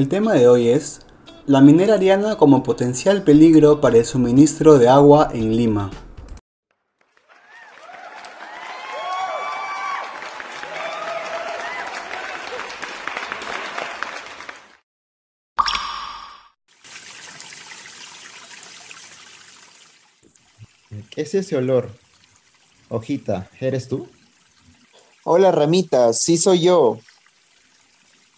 El tema de hoy es la minera Ariana como potencial peligro para el suministro de agua en Lima. ¿Qué es ese olor? Hojita, ¿eres tú? Hola Ramita, sí soy yo.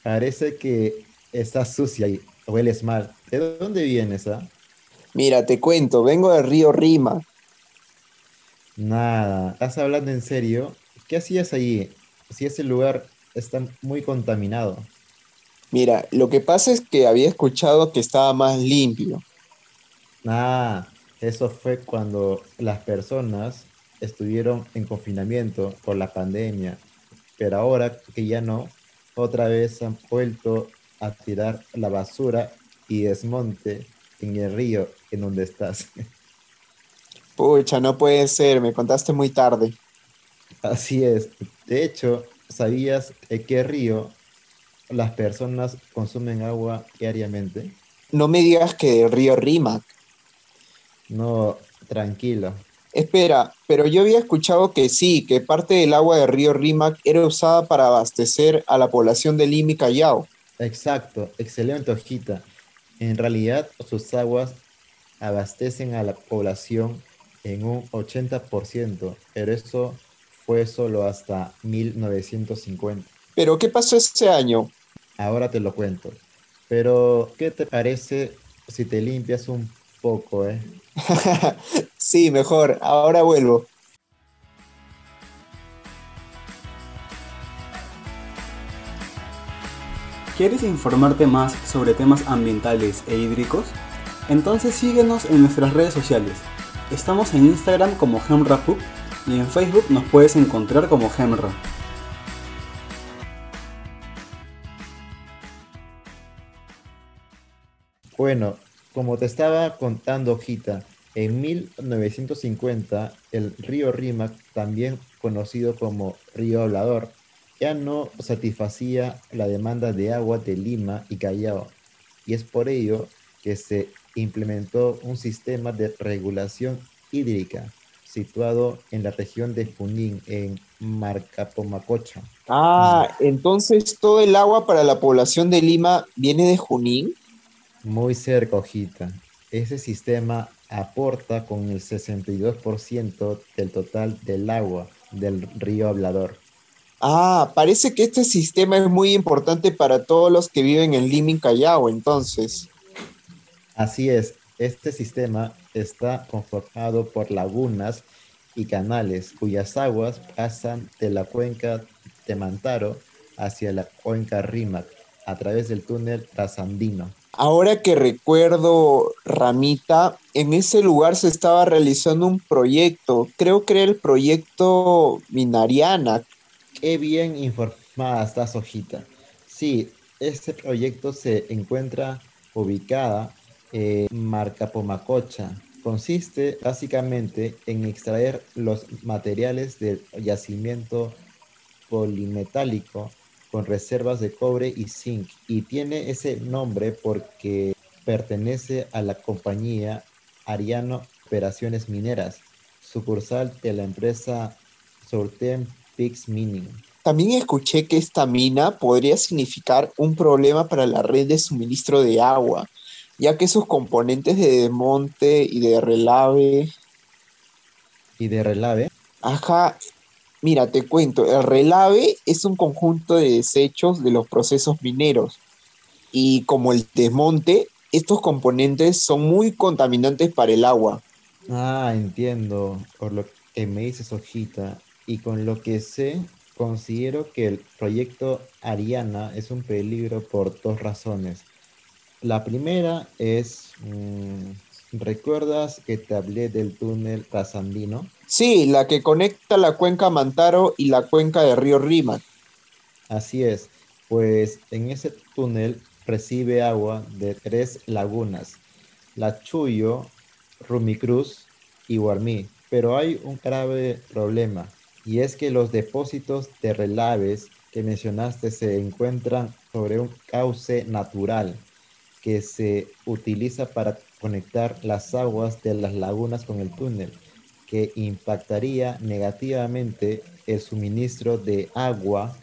Parece que estás sucia y hueles mal. ¿De dónde vienes, ah? Mira, te cuento, vengo del río Rima. Nada, ¿estás hablando en serio? ¿Qué hacías allí? Si ese lugar está muy contaminado. Mira, lo que pasa es que había escuchado que estaba más limpio. Ah, eso fue cuando las personas estuvieron en confinamiento por la pandemia, pero ahora que ya no, otra vez han vuelto a tirar la basura y desmonte en el río en donde estás. Pucha, no puede ser, me contaste muy tarde. Así es. De hecho, ¿sabías en qué río las personas consumen agua diariamente? No me digas que del río Rímac. No, tranquilo. Espera, pero yo había escuchado que sí, que parte del agua del río Rímac era usada para abastecer a la población de Lima y Callao. Exacto, excelente hojita. En realidad, sus aguas abastecen a la población en un 80%, pero eso fue solo hasta 1950. ¿Pero qué pasó ese año? Ahora te lo cuento. Pero, ¿qué te parece si te limpias un poco, eh? sí, mejor. Ahora vuelvo. ¿Quieres informarte más sobre temas ambientales e hídricos? Entonces síguenos en nuestras redes sociales. Estamos en Instagram como GemraPub y en Facebook nos puedes encontrar como Gemra. Bueno, como te estaba contando, Gita, en 1950 el río Rímac, también conocido como río Hablador, ya no satisfacía la demanda de agua de Lima y Callao, y es por ello que se implementó un sistema de regulación hídrica situado en la región de Junín, en Marcapomacocha. Ah, entonces todo el agua para la población de Lima viene de Junín. Muy cerca, hojita. Ese sistema aporta con el 62% del total del agua del río Hablador. Ah, parece que este sistema es muy importante para todos los que viven en Lima y Callao, entonces. Así es, este sistema está conformado por lagunas y canales cuyas aguas pasan de la cuenca de Mantaro hacia la cuenca Rímac a través del túnel Trasandino. Ahora que recuerdo, Ramita, en ese lugar se estaba realizando un proyecto, creo que era el proyecto Minariana. Qué bien informada estás, Hojita. Sí, este proyecto se encuentra ubicada en Marcapomacocha. Consiste básicamente en extraer los materiales del yacimiento polimetálico con reservas de cobre y zinc y tiene ese nombre porque pertenece a la compañía Ariano Operaciones Mineras, sucursal de la empresa Sortem Mining. También escuché que esta mina podría significar un problema para la red de suministro de agua, ya que sus componentes de desmonte y de relave... ¿Y de relave? Ajá, Mira, te cuento, el relave es un conjunto de desechos de los procesos mineros y como el desmonte, estos componentes son muy contaminantes para el agua. Ah, entiendo, por lo que me dices, Hojita. Y con lo que sé, considero que el proyecto Ariana es un peligro por dos razones. La primera es, mm, ¿recuerdas que te hablé del túnel Trasandino? Sí, la que conecta la cuenca Mantaro y la cuenca de Río Rímac. Así es, pues en ese túnel recibe agua de tres lagunas, La Chuyo, Rumicruz y Guarmí. Pero hay un grave problema y es que los depósitos de relaves que mencionaste se encuentran sobre un cauce natural que se utiliza para conectar las aguas de las lagunas con el túnel, que impactaría negativamente el suministro de agua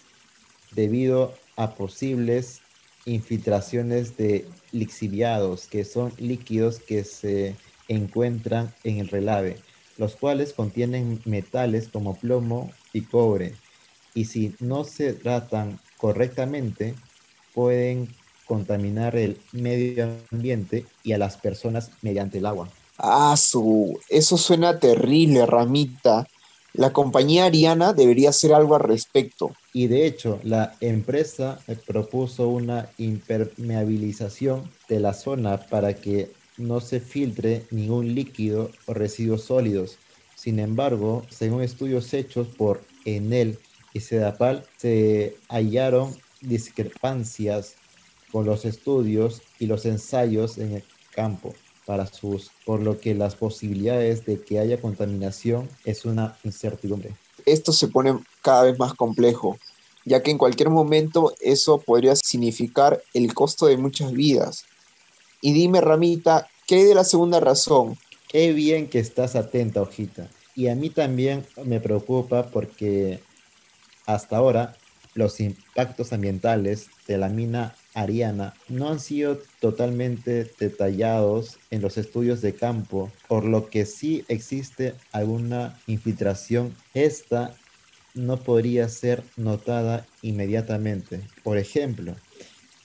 debido a posibles infiltraciones de lixiviados, que son líquidos que se encuentran en el relave, los cuales contienen metales como plomo y cobre, y si no se tratan correctamente, pueden contaminar el medio ambiente y a las personas mediante el agua. Ah, su, eso suena terrible, Ramita. La compañía Ariana debería hacer algo al respecto. Y de hecho, la empresa propuso una impermeabilización de la zona para que no se filtre ningún líquido o residuos sólidos. Sin embargo, según estudios hechos por Enel y Sedapal, se hallaron discrepancias con los estudios y los ensayos en el campo para sus, por lo que las posibilidades de que haya contaminación es una incertidumbre. Esto se pone cada vez más complejo, ya que en cualquier momento eso podría significar el costo de muchas vidas. Y dime, Ramita, ¿qué de la segunda razón? Qué bien que estás atenta, hojita. Y a mí también me preocupa porque hasta ahora los impactos ambientales de la mina Ariana no han sido totalmente detallados en los estudios de campo, por lo que sí existe alguna infiltración. Esta no podría ser notada inmediatamente. Por ejemplo,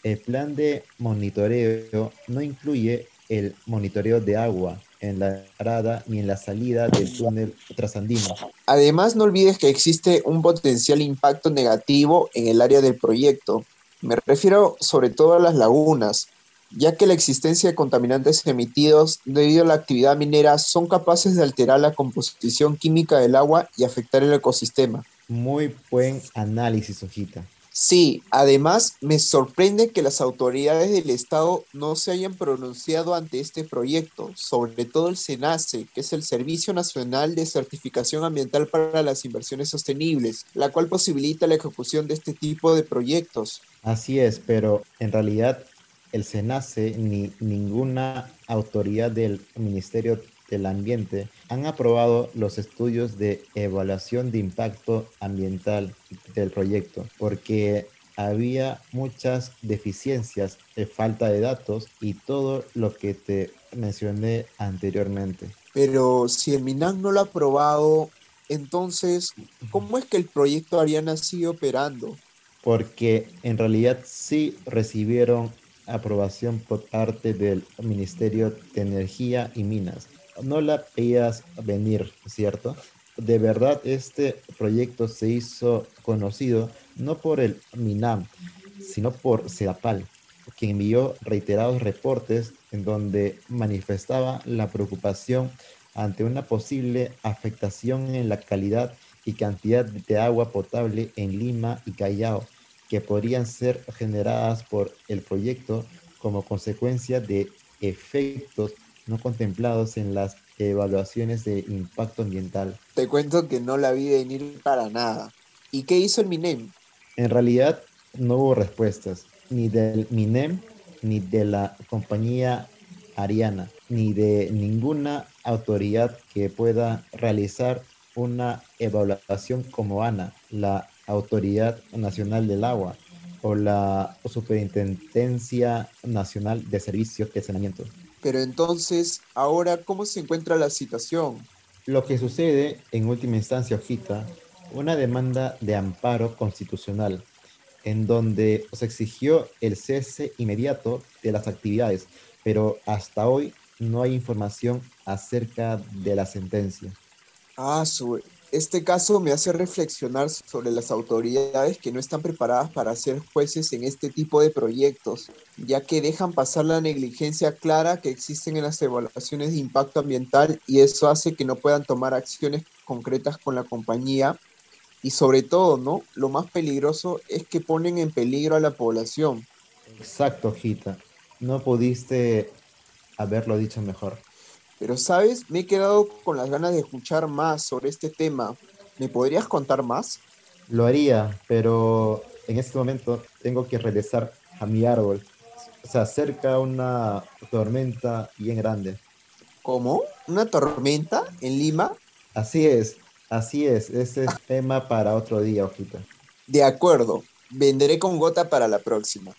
el plan de monitoreo no incluye el monitoreo de agua en la entrada ni en la salida del túnel trasandino. Además, no olvides que existe un potencial impacto negativo en el área del proyecto, me refiero sobre todo a las lagunas, ya que la existencia de contaminantes emitidos debido a la actividad minera son capaces de alterar la composición química del agua y afectar el ecosistema. Muy buen análisis, Ojita. Sí, además me sorprende que las autoridades del Estado no se hayan pronunciado ante este proyecto, sobre todo el SENACE, que es el Servicio Nacional de Certificación Ambiental para las Inversiones Sostenibles, la cual posibilita la ejecución de este tipo de proyectos. Así es, pero en realidad el SENACE ni ninguna autoridad del Ministerio del Ambiente han aprobado los estudios de evaluación de impacto ambiental del proyecto porque había muchas deficiencias, de falta de datos y todo lo que te mencioné anteriormente. Pero si el MINAM no lo ha aprobado, entonces, ¿cómo es que el proyecto Ariana sigue operando? Porque en realidad sí recibieron aprobación por parte del Ministerio de Energía y Minas no la veías venir, ¿cierto? De verdad, este proyecto se hizo conocido no por el MINAM, sino por CEDAPAL, quien envió reiterados reportes en donde manifestaba la preocupación ante una posible afectación en la calidad y cantidad de agua potable en Lima y Callao, que podrían ser generadas por el proyecto como consecuencia de efectos no contemplados en las evaluaciones de impacto ambiental. Te cuento que no la vi venir para nada. ¿Y qué hizo el MINEM? En realidad no hubo respuestas, ni del MINEM, ni de la compañía Ariana, ni de ninguna autoridad que pueda realizar una evaluación como ANA, la Autoridad Nacional del Agua, o la Superintendencia Nacional de Servicios de Saneamiento. Pero entonces, ahora, ¿cómo se encuentra la situación? Lo que sucede, en última instancia, Ojita, una demanda de amparo constitucional, en donde se exigió el cese inmediato de las actividades, pero hasta hoy no hay información acerca de la sentencia. Ah, su, este caso me hace reflexionar sobre las autoridades que no están preparadas para ser jueces en este tipo de proyectos, ya que dejan pasar la negligencia clara que existen en las evaluaciones de impacto ambiental y eso hace que no puedan tomar acciones concretas con la compañía y sobre todo, ¿no? Lo más peligroso es que ponen en peligro a la población. Exacto, Gita. No pudiste haberlo dicho mejor. Pero, ¿sabes? Me he quedado con las ganas de escuchar más sobre este tema. ¿Me podrías contar más? Lo haría, pero en este momento tengo que regresar a mi árbol. Se acerca una tormenta bien grande. ¿Cómo? ¿Una tormenta en Lima? Así es, así es. Ese es tema para otro día, hojita. De acuerdo. Vendré con gota para la próxima.